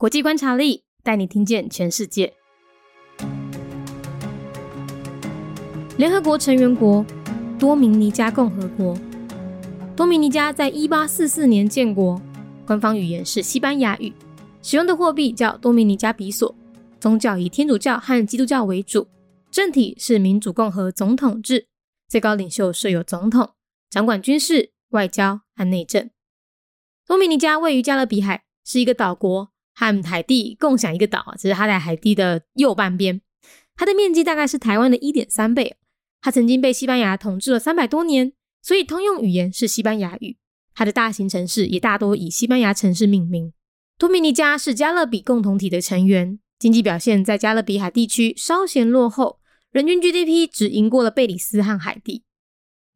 国际观察力带你听见全世界。联合国成员国多明尼加共和国。多明尼加在一八四四年建国，官方语言是西班牙语，使用的货币叫多明尼加比索，宗教以天主教和基督教为主，政体是民主共和总统制，最高领袖设有总统，掌管军事、外交和内政。多米尼加位于加勒比海，是一个岛国，和海地共享一个岛，只是它在海地的右半边。它的面积大概是台湾的一点三倍。它曾经被西班牙统治了三百多年，所以通用语言是西班牙语。它的大型城市也大多以西班牙城市命名。多米尼加是加勒比共同体的成员，经济表现在加勒比海地区稍显落后，人均 GDP 只赢过了贝里斯和海地。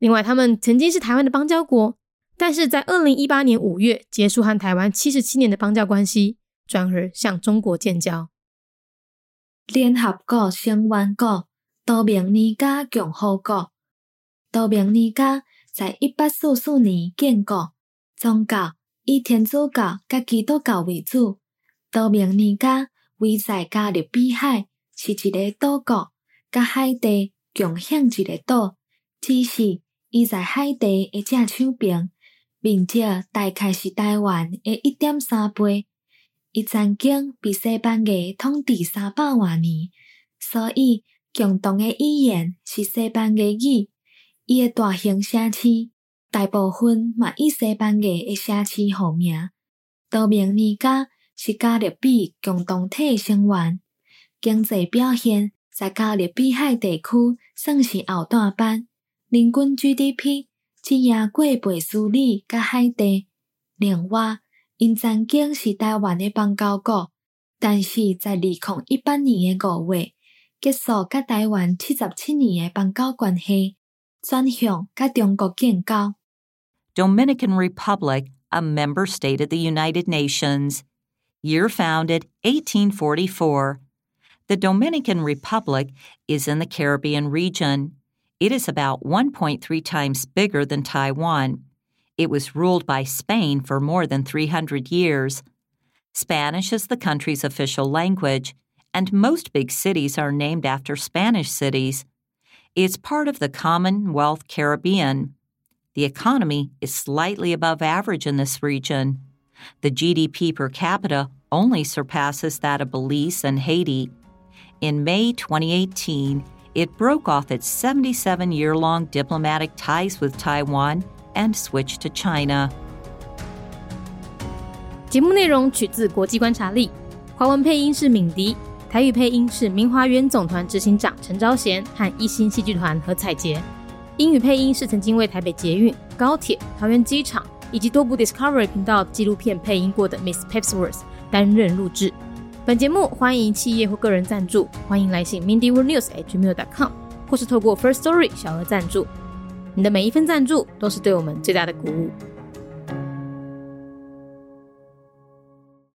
另外，他们曾经是台湾的邦交国。但是在二零一八年五月结束和台湾七十七年的邦交关系，转而向中国建交。联合国成员国多明尼加共和国，多明尼加在一八四四年建国，宗教以天主教甲基督教为主。多明尼加位在加勒比海，是一个岛国，甲海地共享一个岛，只是伊在海地的正手边。面积大概是台湾的一点三倍。伊曾经被西班牙统治三百多年，所以共同的语言是西班牙语。伊的大型城市大部分嘛以西班牙的城市命名。多明尼加是加勒比共同体成员，经济表现在加勒比海地区算是后段班，人均 GDP。只赢过贝苏里甲海地。另外，因曾经是台湾的邦交国，但是在二零一八年的五月结束甲台湾七十七年的邦交关系，转向甲中国建交。Dominican Republic, a member state of the United Nations. Year founded 1844. The Dominican Republic is in the Caribbean region. It is about 1.3 times bigger than Taiwan. it was ruled by Spain for more than 300 years. Spanish is the country's official language, and most big cities are named after Spanish cities. It's part of the Commonwealth Caribbean. The economy is slightly above average in this region. The GDP per capita only surpasses that of Belize and Haiti. In May 2018, it broke off its 77 year long diplomatic ties with Taiwan and switch to China. 节目内容取自国际观察力，华文配音是敏迪，台语配音是明华园总团执行长陈昭贤和一心戏剧团何彩杰，英语配音是曾经为台北捷运、高铁、桃园机场以及多部 Discovery 频道纪录片配音过的 Miss Pepsworth 担任录制。本节目欢迎企业或个人赞助，欢迎来信 mindyworldnews@gmail.com，或是透过 First Story 小额赞助。你的每一份赞助都是对我们最大的鼓舞。